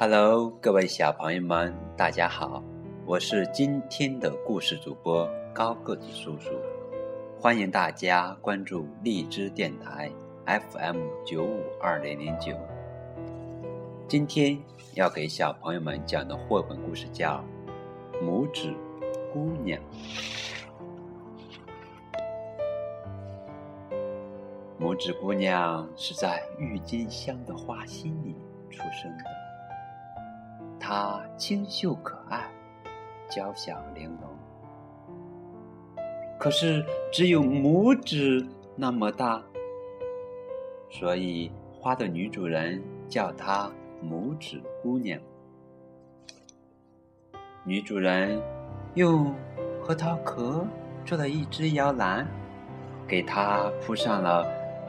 Hello，各位小朋友们，大家好，我是今天的故事主播高个子叔叔，欢迎大家关注荔枝电台 FM 九五二零零九。今天要给小朋友们讲的绘本故事叫《拇指姑娘》。拇指姑娘是在郁金香的花心里出生的。她清秀可爱，娇小玲珑，可是只有拇指那么大，所以花的女主人叫她拇指姑娘。女主人用核桃壳做了一只摇篮，给她铺上了。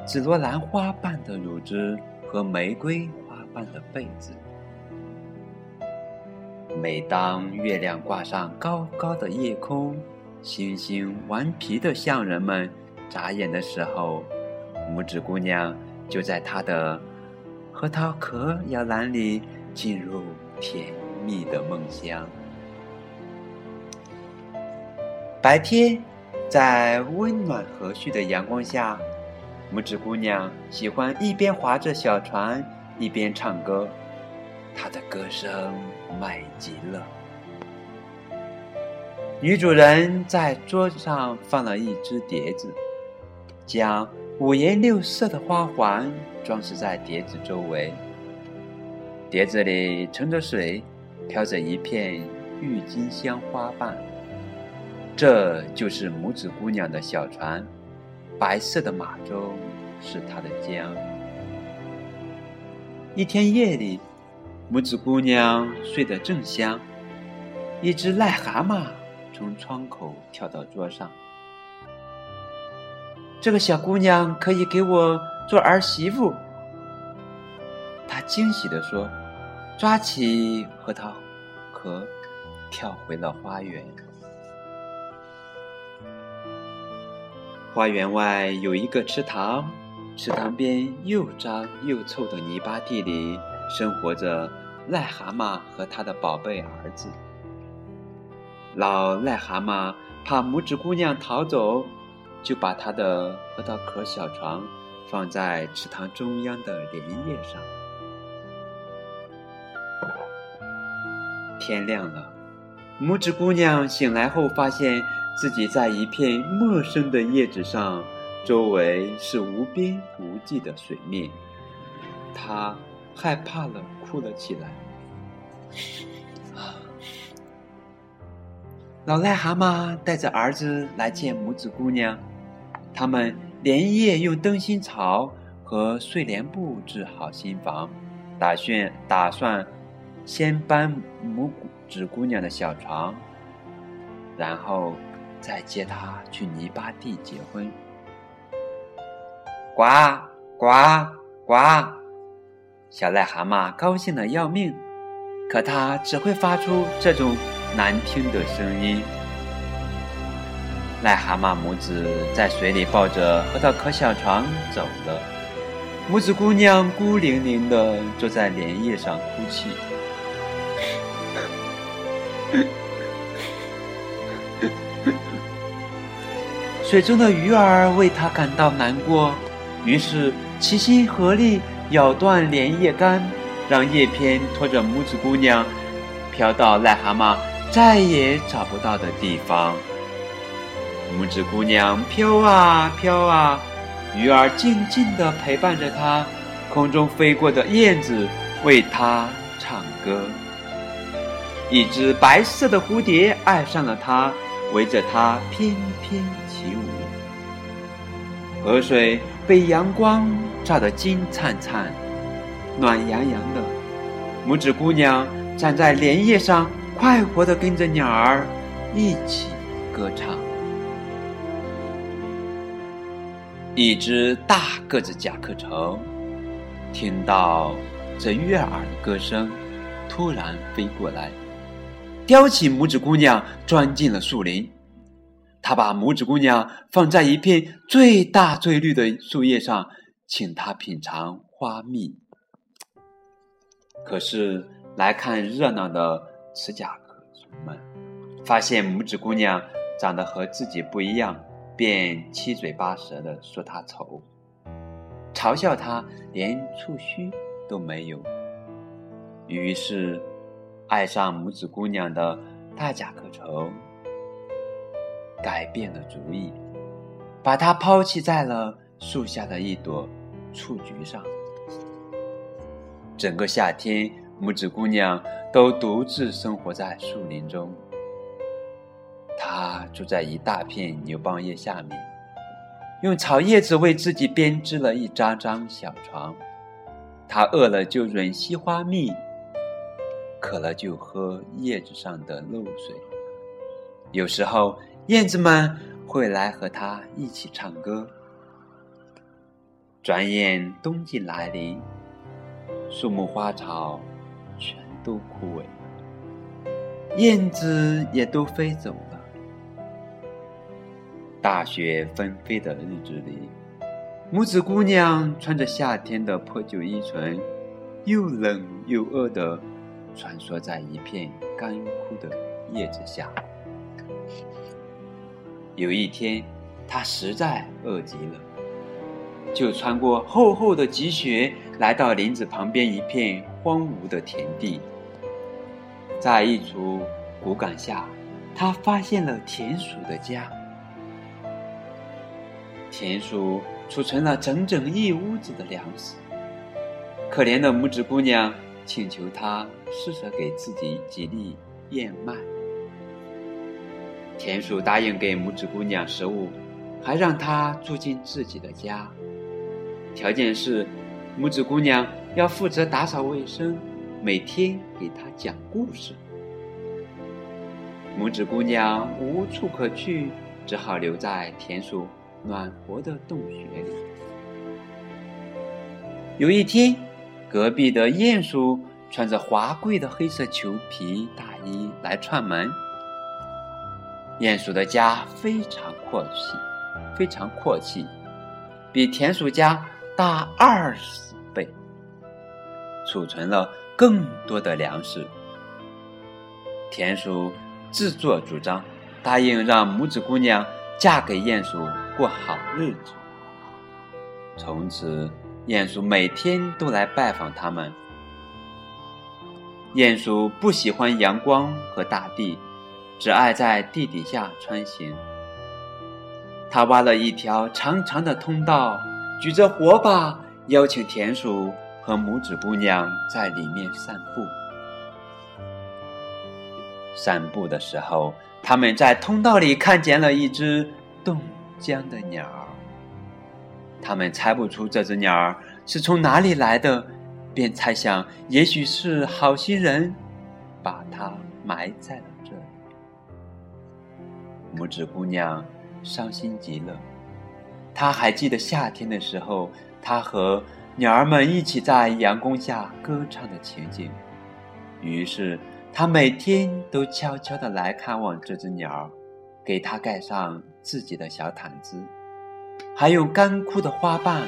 紫罗兰花瓣的乳汁和玫瑰花瓣的被子。每当月亮挂上高高的夜空，星星顽皮的向人们眨眼的时候，拇指姑娘就在她的核桃壳摇篮里进入甜蜜的梦乡。白天，在温暖和煦的阳光下。拇指姑娘喜欢一边划着小船，一边唱歌，她的歌声美极了。女主人在桌子上放了一只碟子，将五颜六色的花环装饰在碟子周围。碟子里盛着水，飘着一片郁金香花瓣，这就是拇指姑娘的小船。白色的马鬃是她的家。一天夜里，拇指姑娘睡得正香，一只癞蛤蟆从窗口跳到桌上。这个小姑娘可以给我做儿媳妇。她惊喜地说：“抓起核桃壳，跳回了花园。”花园外有一个池塘，池塘边又脏又臭的泥巴地里生活着癞蛤蟆和他的宝贝儿子。老癞蛤蟆怕拇指姑娘逃走，就把他的核桃壳小床放在池塘中央的莲叶上。天亮了，拇指姑娘醒来后发现。自己在一片陌生的叶子上，周围是无边无际的水面，她害怕了，哭了起来。老癞蛤蟆带着儿子来见拇指姑娘，他们连夜用灯芯草和睡莲布置好新房，打算打算先搬拇指姑娘的小床，然后。再接她去泥巴地结婚。呱呱呱！小癞蛤蟆高兴的要命，可它只会发出这种难听的声音。癞蛤蟆母子在水里抱着核桃壳小床走了，拇指姑娘孤零零的坐在莲叶上哭泣。水中的鱼儿为他感到难过，于是齐心合力咬断莲叶干，让叶片拖着拇指姑娘飘到癞蛤蟆再也找不到的地方。拇指姑娘飘啊飘啊，鱼儿静静地陪伴着她，空中飞过的燕子为她唱歌，一只白色的蝴蝶爱上了她。围着它翩翩起舞，河水被阳光照得金灿灿、暖洋洋的。拇指姑娘站在莲叶上，快活地跟着鸟儿一起歌唱。一只大个子甲壳虫听到这悦耳的歌声，突然飞过来。叼起拇指姑娘，钻进了树林。他把拇指姑娘放在一片最大最绿的树叶上，请她品尝花蜜。可是来看热闹的持甲壳虫们，发现拇指姑娘长得和自己不一样，便七嘴八舌的说她丑，嘲笑她连触须都没有。于是，爱上拇指姑娘的大甲壳虫改变了主意，把它抛弃在了树下的一朵雏菊上。整个夏天，拇指姑娘都独自生活在树林中。她住在一大片牛蒡叶下面，用草叶子为自己编织了一张张小床。她饿了就吮吸花蜜，渴了就喝叶子上的露水。有时候，燕子们会来和它一起唱歌。转眼冬季来临。树木花草全都枯萎，燕子也都飞走了。大雪纷飞的日子里，拇指姑娘穿着夏天的破旧衣裙，又冷又饿的穿梭在一片干枯的叶子下。有一天，他实在饿极了。就穿过厚厚的积雪，来到林子旁边一片荒芜的田地。在一处骨杆下，他发现了田鼠的家。田鼠储存了整整一屋子的粮食。可怜的拇指姑娘请求他施舍给自己几粒燕麦。田鼠答应给拇指姑娘食物，还让她住进自己的家。条件是，拇指姑娘要负责打扫卫生，每天给她讲故事。拇指姑娘无处可去，只好留在田鼠暖和的洞穴里。有一天，隔壁的鼹鼠穿着华贵的黑色裘皮大衣来串门。鼹鼠的家非常阔气，非常阔气，比田鼠家。大二十倍，储存了更多的粮食。田鼠自作主张，答应让拇指姑娘嫁给鼹鼠过好日子。从此，鼹鼠每天都来拜访他们。鼹鼠不喜欢阳光和大地，只爱在地底下穿行。他挖了一条长长的通道。举着火把，邀请田鼠和拇指姑娘在里面散步。散步的时候，他们在通道里看见了一只冻僵的鸟儿。他们猜不出这只鸟儿是从哪里来的，便猜想也许是好心人把它埋在。拇指姑娘伤心极了。她还记得夏天的时候，她和鸟儿们一起在阳光下歌唱的情景。于是，她每天都悄悄地来看望这只鸟儿，给它盖上自己的小毯子，还用干枯的花瓣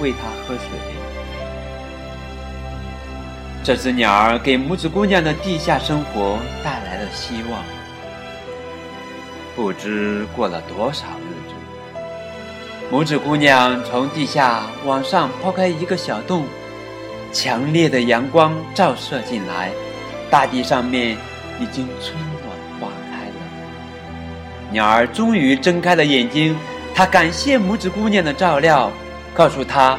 喂它喝水。这只鸟儿给拇指姑娘的地下生活带来了希望。不知过了多少日子。拇指姑娘从地下往上抛开一个小洞，强烈的阳光照射进来，大地上面已经春暖花开了。鸟儿终于睁开了眼睛，它感谢拇指姑娘的照料，告诉她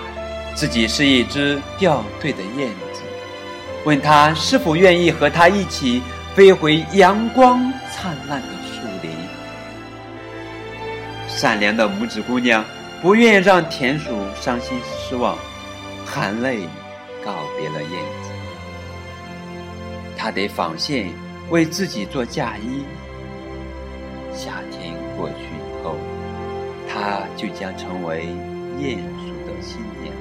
自己是一只掉队的燕子，问她是否愿意和它一起飞回阳光灿烂的树。善良的拇指姑娘。不愿让田鼠伤心失望，含泪告别了燕子。他得纺线，为自己做嫁衣。夏天过去以后，他就将成为鼹鼠的新娘。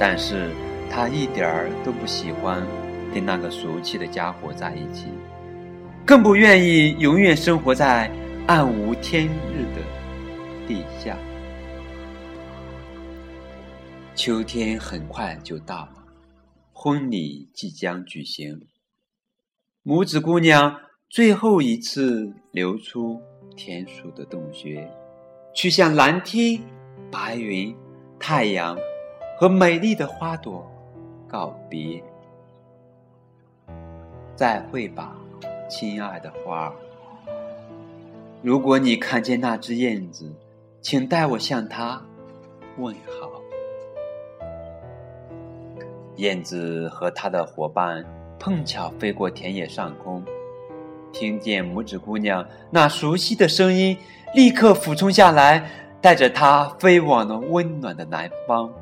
但是他一点儿都不喜欢跟那个俗气的家伙在一起，更不愿意永远生活在暗无天日的。地下，秋天很快就到了，婚礼即将举行，拇指姑娘最后一次流出田鼠的洞穴，去向蓝天、白云、太阳和美丽的花朵告别。再会吧，亲爱的花儿。如果你看见那只燕子，请代我向它问好。燕子和它的伙伴碰巧飞过田野上空，听见拇指姑娘那熟悉的声音，立刻俯冲下来，带着它飞往了温暖的南方。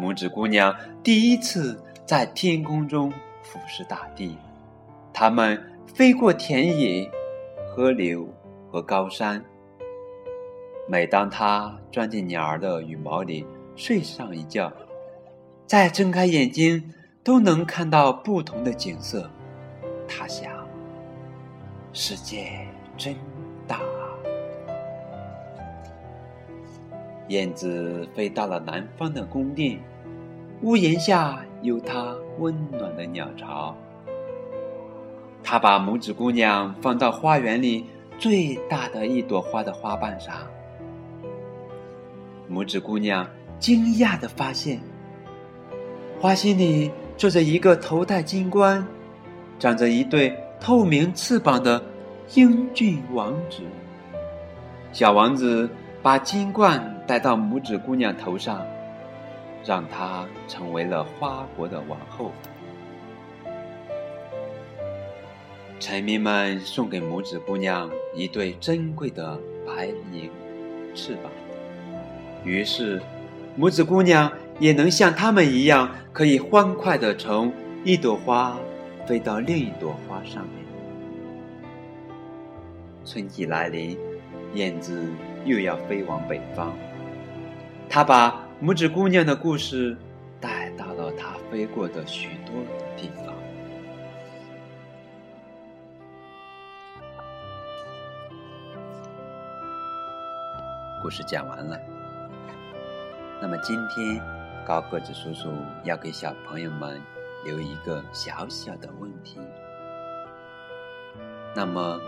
拇指姑娘第一次在天空中俯视大地，它们飞过田野、河流和高山。每当它钻进鸟儿的羽毛里，睡上一觉，再睁开眼睛，都能看到不同的景色。他想，世界真大。燕子飞到了南方的宫殿，屋檐下有它温暖的鸟巢。他把拇指姑娘放到花园里最大的一朵花的花瓣上。拇指姑娘。惊讶的发现，花心里坐着一个头戴金冠、长着一对透明翅膀的英俊王子。小王子把金冠戴到拇指姑娘头上，让她成为了花国的王后。臣民们送给拇指姑娘一对珍贵的白银翅膀，于是。拇指姑娘也能像他们一样，可以欢快的从一朵花飞到另一朵花上面。春季来临，燕子又要飞往北方。它把拇指姑娘的故事带到了它飞过的许多地方。故事讲完了。那么今天，高个子叔叔要给小朋友们留一个小小的问题。那么，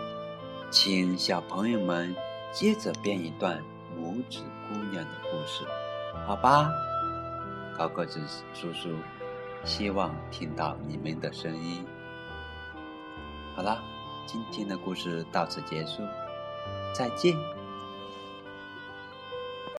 请小朋友们接着编一段拇指姑娘的故事，好吧？高个子叔叔希望听到你们的声音。好了，今天的故事到此结束，再见。